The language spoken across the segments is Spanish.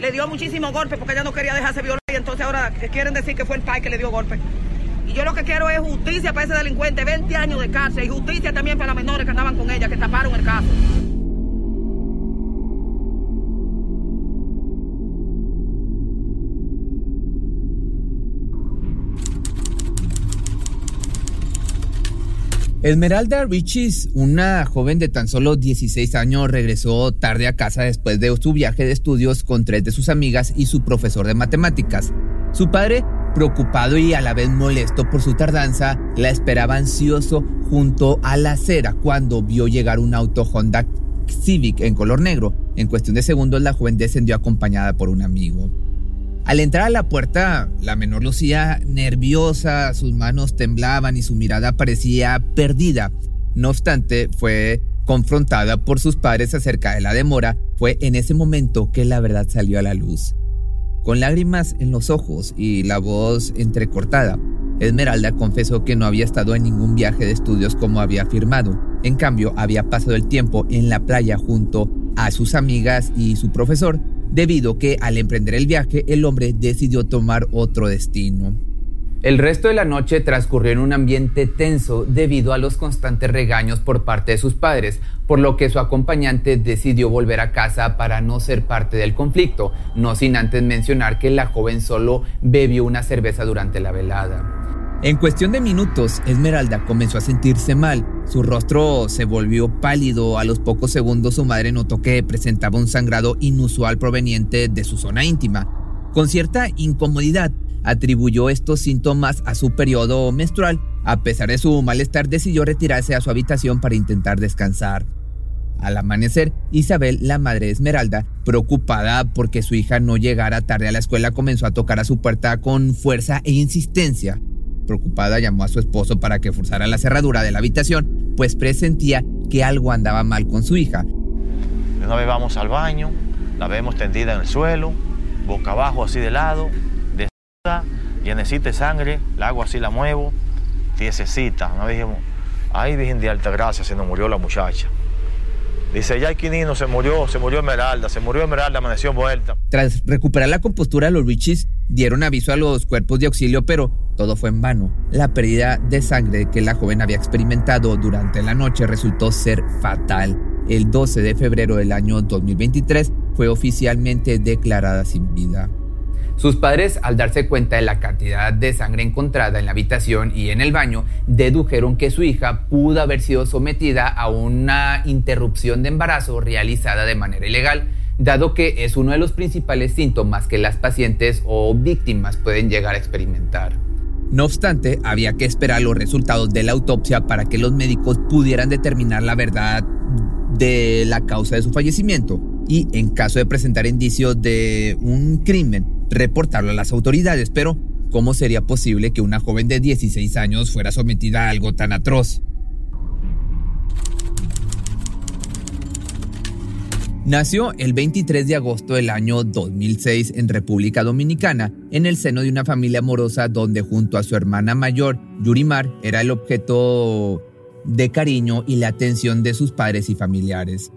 le dio muchísimo golpe porque ella no quería dejarse violar y entonces ahora quieren decir que fue el pai que le dio golpe. Y yo lo que quiero es justicia para ese delincuente, 20 años de cárcel y justicia también para las menores que andaban con ella, que taparon el caso. Esmeralda Richis, una joven de tan solo 16 años, regresó tarde a casa después de su viaje de estudios con tres de sus amigas y su profesor de matemáticas. Su padre, preocupado y a la vez molesto por su tardanza, la esperaba ansioso junto a la acera cuando vio llegar un auto Honda Civic en color negro. En cuestión de segundos, la joven descendió acompañada por un amigo. Al entrar a la puerta, la menor lucía nerviosa, sus manos temblaban y su mirada parecía perdida. No obstante, fue confrontada por sus padres acerca de la demora. Fue en ese momento que la verdad salió a la luz. Con lágrimas en los ojos y la voz entrecortada, Esmeralda confesó que no había estado en ningún viaje de estudios como había afirmado. En cambio, había pasado el tiempo en la playa junto a sus amigas y su profesor, debido que al emprender el viaje el hombre decidió tomar otro destino. El resto de la noche transcurrió en un ambiente tenso debido a los constantes regaños por parte de sus padres, por lo que su acompañante decidió volver a casa para no ser parte del conflicto, no sin antes mencionar que la joven solo bebió una cerveza durante la velada. En cuestión de minutos, Esmeralda comenzó a sentirse mal. Su rostro se volvió pálido. A los pocos segundos su madre notó que presentaba un sangrado inusual proveniente de su zona íntima. Con cierta incomodidad, atribuyó estos síntomas a su periodo menstrual. A pesar de su malestar, decidió retirarse a su habitación para intentar descansar. Al amanecer, Isabel, la madre de Esmeralda, preocupada porque su hija no llegara tarde a la escuela, comenzó a tocar a su puerta con fuerza e insistencia. Preocupada llamó a su esposo para que forzara la cerradura de la habitación, pues presentía que algo andaba mal con su hija. Una vez vamos al baño, la vemos tendida en el suelo, boca abajo así de lado, de llenecita sangre, la hago así, la muevo, tiesecita. Una vez dijimos, ay Virgen de Alta Gracia, se nos murió la muchacha. Dice, ya Quinino se murió, se murió Esmeralda, se murió Esmeralda, amaneció muerta. Tras recuperar la compostura, los Richies dieron aviso a los cuerpos de auxilio, pero todo fue en vano. La pérdida de sangre que la joven había experimentado durante la noche resultó ser fatal. El 12 de febrero del año 2023 fue oficialmente declarada sin vida. Sus padres, al darse cuenta de la cantidad de sangre encontrada en la habitación y en el baño, dedujeron que su hija pudo haber sido sometida a una interrupción de embarazo realizada de manera ilegal, dado que es uno de los principales síntomas que las pacientes o víctimas pueden llegar a experimentar. No obstante, había que esperar los resultados de la autopsia para que los médicos pudieran determinar la verdad de la causa de su fallecimiento y, en caso de presentar indicios de un crimen, reportarlo a las autoridades, pero ¿cómo sería posible que una joven de 16 años fuera sometida a algo tan atroz? Nació el 23 de agosto del año 2006 en República Dominicana, en el seno de una familia amorosa donde junto a su hermana mayor, Yurimar, era el objeto de cariño y la atención de sus padres y familiares.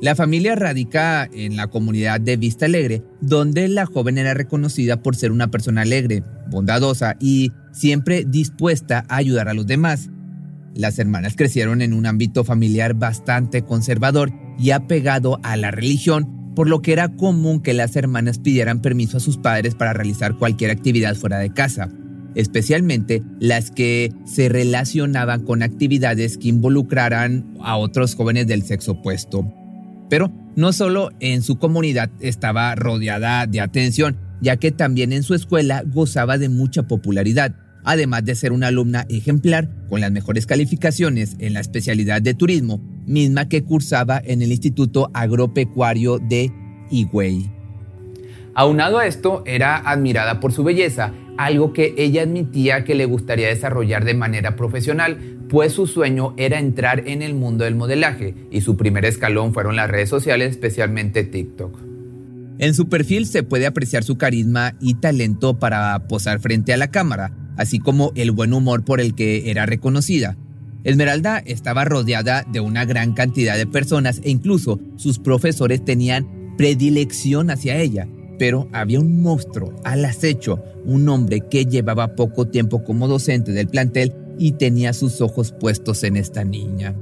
La familia radica en la comunidad de Vista Alegre, donde la joven era reconocida por ser una persona alegre, bondadosa y siempre dispuesta a ayudar a los demás. Las hermanas crecieron en un ámbito familiar bastante conservador y apegado a la religión, por lo que era común que las hermanas pidieran permiso a sus padres para realizar cualquier actividad fuera de casa, especialmente las que se relacionaban con actividades que involucraran a otros jóvenes del sexo opuesto. Pero no solo en su comunidad estaba rodeada de atención, ya que también en su escuela gozaba de mucha popularidad, además de ser una alumna ejemplar con las mejores calificaciones en la especialidad de turismo, misma que cursaba en el Instituto Agropecuario de Higüey. Aunado a esto, era admirada por su belleza, algo que ella admitía que le gustaría desarrollar de manera profesional, pues su sueño era entrar en el mundo del modelaje y su primer escalón fueron las redes sociales, especialmente TikTok. En su perfil se puede apreciar su carisma y talento para posar frente a la cámara, así como el buen humor por el que era reconocida. Esmeralda estaba rodeada de una gran cantidad de personas e incluso sus profesores tenían predilección hacia ella. Pero había un monstruo al acecho, un hombre que llevaba poco tiempo como docente del plantel y tenía sus ojos puestos en esta niña.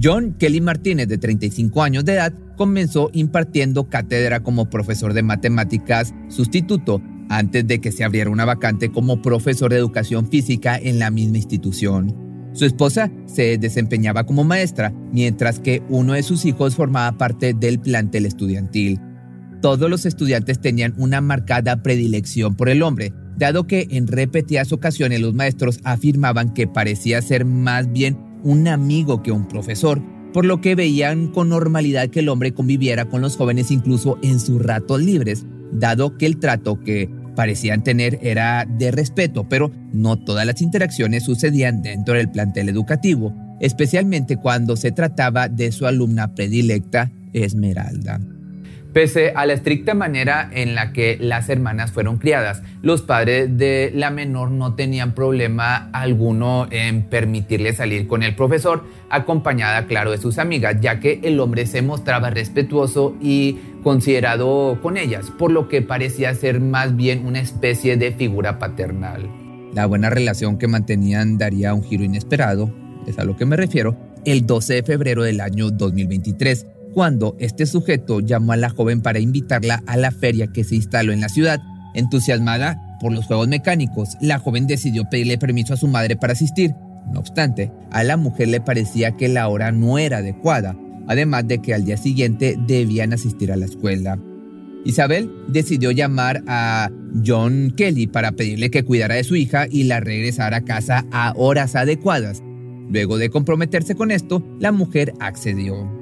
John Kelly Martínez, de 35 años de edad, comenzó impartiendo cátedra como profesor de matemáticas sustituto antes de que se abriera una vacante como profesor de educación física en la misma institución. Su esposa se desempeñaba como maestra, mientras que uno de sus hijos formaba parte del plantel estudiantil. Todos los estudiantes tenían una marcada predilección por el hombre, dado que en repetidas ocasiones los maestros afirmaban que parecía ser más bien un amigo que un profesor, por lo que veían con normalidad que el hombre conviviera con los jóvenes incluso en sus ratos libres, dado que el trato que parecían tener era de respeto, pero no todas las interacciones sucedían dentro del plantel educativo, especialmente cuando se trataba de su alumna predilecta, Esmeralda. Pese a la estricta manera en la que las hermanas fueron criadas, los padres de la menor no tenían problema alguno en permitirle salir con el profesor, acompañada, claro, de sus amigas, ya que el hombre se mostraba respetuoso y considerado con ellas, por lo que parecía ser más bien una especie de figura paternal. La buena relación que mantenían daría un giro inesperado, es a lo que me refiero, el 12 de febrero del año 2023 cuando este sujeto llamó a la joven para invitarla a la feria que se instaló en la ciudad. Entusiasmada por los juegos mecánicos, la joven decidió pedirle permiso a su madre para asistir. No obstante, a la mujer le parecía que la hora no era adecuada, además de que al día siguiente debían asistir a la escuela. Isabel decidió llamar a John Kelly para pedirle que cuidara de su hija y la regresara a casa a horas adecuadas. Luego de comprometerse con esto, la mujer accedió.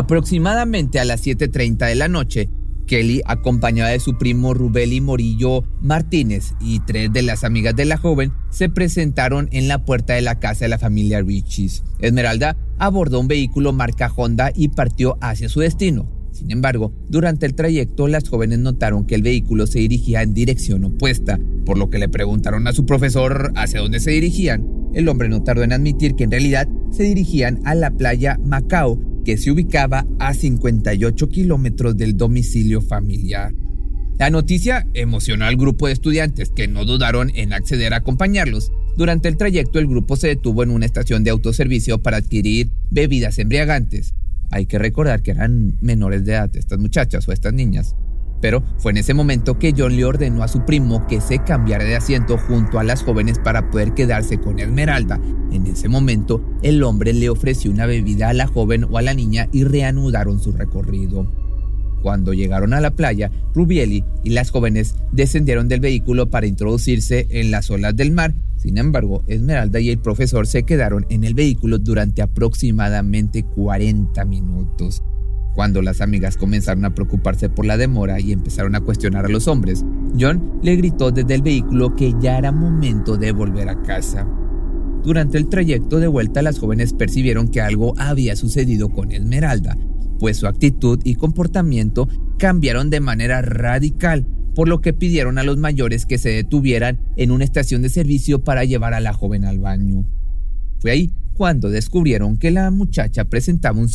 Aproximadamente a las 7.30 de la noche, Kelly, acompañada de su primo Rubeli Morillo Martínez y tres de las amigas de la joven, se presentaron en la puerta de la casa de la familia Riches. Esmeralda abordó un vehículo marca Honda y partió hacia su destino. Sin embargo, durante el trayecto las jóvenes notaron que el vehículo se dirigía en dirección opuesta, por lo que le preguntaron a su profesor hacia dónde se dirigían. El hombre no tardó en admitir que en realidad se dirigían a la playa Macao, que se ubicaba a 58 kilómetros del domicilio familiar. La noticia emocionó al grupo de estudiantes que no dudaron en acceder a acompañarlos. Durante el trayecto el grupo se detuvo en una estación de autoservicio para adquirir bebidas embriagantes. Hay que recordar que eran menores de edad estas muchachas o estas niñas. Pero fue en ese momento que John le ordenó a su primo que se cambiara de asiento junto a las jóvenes para poder quedarse con Esmeralda. En ese momento, el hombre le ofreció una bebida a la joven o a la niña y reanudaron su recorrido. Cuando llegaron a la playa, Rubieli y las jóvenes descendieron del vehículo para introducirse en las olas del mar. Sin embargo, Esmeralda y el profesor se quedaron en el vehículo durante aproximadamente 40 minutos. Cuando las amigas comenzaron a preocuparse por la demora y empezaron a cuestionar a los hombres, John le gritó desde el vehículo que ya era momento de volver a casa. Durante el trayecto de vuelta las jóvenes percibieron que algo había sucedido con Esmeralda, pues su actitud y comportamiento cambiaron de manera radical, por lo que pidieron a los mayores que se detuvieran en una estación de servicio para llevar a la joven al baño. Fue ahí cuando descubrieron que la muchacha presentaba un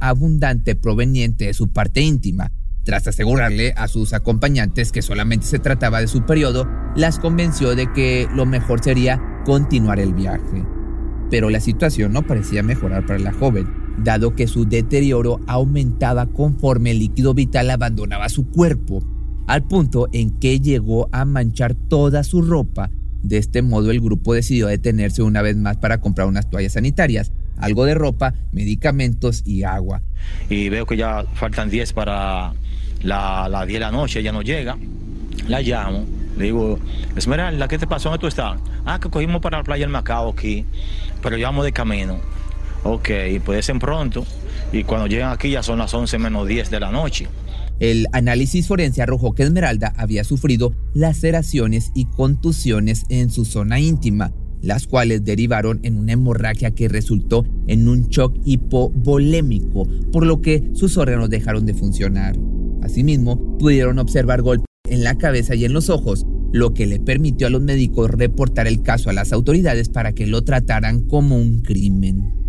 abundante proveniente de su parte íntima. Tras asegurarle a sus acompañantes que solamente se trataba de su periodo, las convenció de que lo mejor sería continuar el viaje. Pero la situación no parecía mejorar para la joven, dado que su deterioro aumentaba conforme el líquido vital abandonaba su cuerpo, al punto en que llegó a manchar toda su ropa. De este modo el grupo decidió detenerse una vez más para comprar unas toallas sanitarias, algo de ropa, medicamentos y agua. Y veo que ya faltan 10 para las la 10 de la noche, ya no llega. La llamo le digo, Esmeralda, ¿qué te pasó? ¿Dónde tú estás? Ah, que cogimos para la playa del Macao aquí, pero llevamos de camino. Ok, puede ser pronto. Y cuando llegan aquí ya son las 11 menos 10 de la noche. El análisis forense arrojó que Esmeralda había sufrido laceraciones y contusiones en su zona íntima, las cuales derivaron en una hemorragia que resultó en un shock hipovolémico, por lo que sus órganos dejaron de funcionar. Asimismo, pudieron observar golpes en la cabeza y en los ojos, lo que le permitió a los médicos reportar el caso a las autoridades para que lo trataran como un crimen.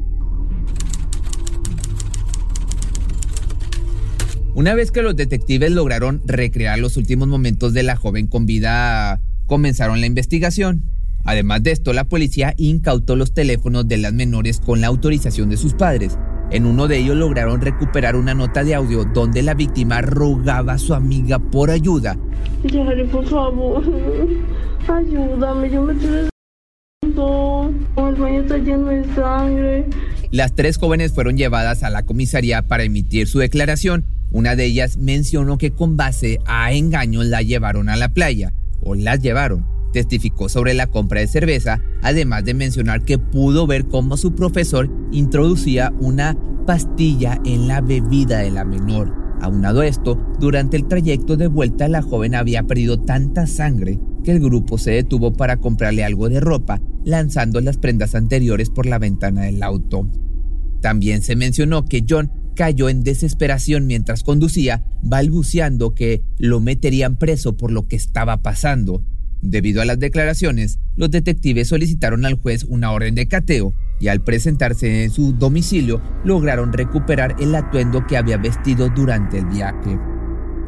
Una vez que los detectives lograron recrear los últimos momentos de la joven con vida, comenzaron la investigación. Además de esto, la policía incautó los teléfonos de las menores con la autorización de sus padres, en uno de ellos lograron recuperar una nota de audio donde la víctima rogaba a su amiga por ayuda. Yari, por favor, ayúdame, yo me estoy el baño está lleno de sangre. Las tres jóvenes fueron llevadas a la comisaría para emitir su declaración. Una de ellas mencionó que con base a engaños la llevaron a la playa, o las llevaron testificó sobre la compra de cerveza, además de mencionar que pudo ver cómo su profesor introducía una pastilla en la bebida de la menor. Aunado esto, durante el trayecto de vuelta la joven había perdido tanta sangre que el grupo se detuvo para comprarle algo de ropa, lanzando las prendas anteriores por la ventana del auto. También se mencionó que John cayó en desesperación mientras conducía, balbuceando que lo meterían preso por lo que estaba pasando. Debido a las declaraciones, los detectives solicitaron al juez una orden de cateo y al presentarse en su domicilio lograron recuperar el atuendo que había vestido durante el viaje.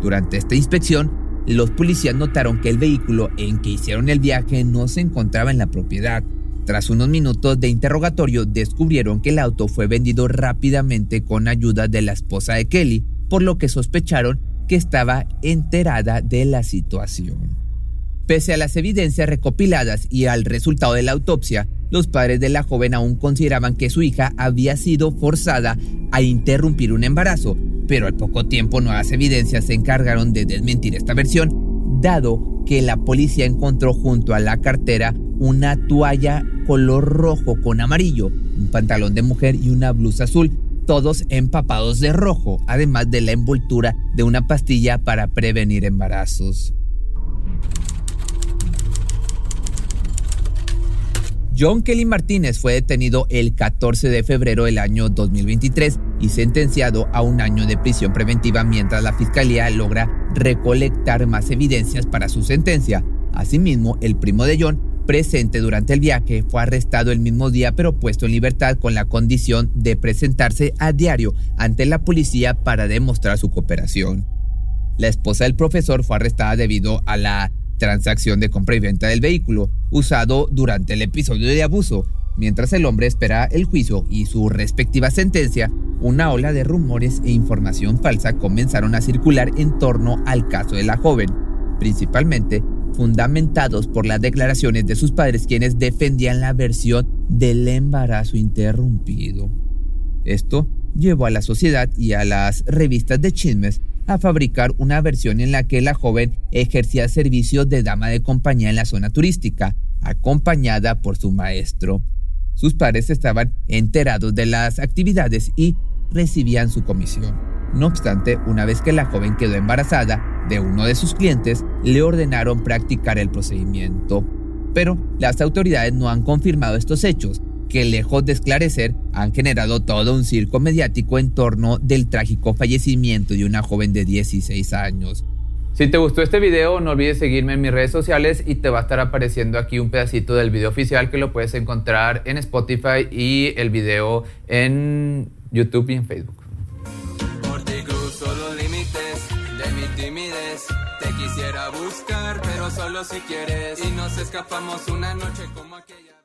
Durante esta inspección, los policías notaron que el vehículo en que hicieron el viaje no se encontraba en la propiedad. Tras unos minutos de interrogatorio descubrieron que el auto fue vendido rápidamente con ayuda de la esposa de Kelly, por lo que sospecharon que estaba enterada de la situación. Pese a las evidencias recopiladas y al resultado de la autopsia, los padres de la joven aún consideraban que su hija había sido forzada a interrumpir un embarazo, pero al poco tiempo nuevas evidencias se encargaron de desmentir esta versión, dado que la policía encontró junto a la cartera una toalla color rojo con amarillo, un pantalón de mujer y una blusa azul, todos empapados de rojo, además de la envoltura de una pastilla para prevenir embarazos. John Kelly Martínez fue detenido el 14 de febrero del año 2023 y sentenciado a un año de prisión preventiva mientras la fiscalía logra recolectar más evidencias para su sentencia. Asimismo, el primo de John, presente durante el viaje, fue arrestado el mismo día pero puesto en libertad con la condición de presentarse a diario ante la policía para demostrar su cooperación. La esposa del profesor fue arrestada debido a la transacción de compra y venta del vehículo usado durante el episodio de abuso. Mientras el hombre espera el juicio y su respectiva sentencia, una ola de rumores e información falsa comenzaron a circular en torno al caso de la joven, principalmente fundamentados por las declaraciones de sus padres quienes defendían la versión del embarazo interrumpido. Esto llevó a la sociedad y a las revistas de chismes a fabricar una versión en la que la joven ejercía servicios de dama de compañía en la zona turística, acompañada por su maestro. Sus padres estaban enterados de las actividades y recibían su comisión. No obstante, una vez que la joven quedó embarazada de uno de sus clientes, le ordenaron practicar el procedimiento. Pero las autoridades no han confirmado estos hechos, que lejos de esclarecer, han generado todo un circo mediático en torno del trágico fallecimiento de una joven de 16 años. Si te gustó este video, no olvides seguirme en mis redes sociales y te va a estar apareciendo aquí un pedacito del video oficial que lo puedes encontrar en Spotify y el video en YouTube y en Facebook. Por ti cruzo los límites de mi timidez. Te quisiera buscar, pero solo si quieres. Y nos escapamos una noche como aquella.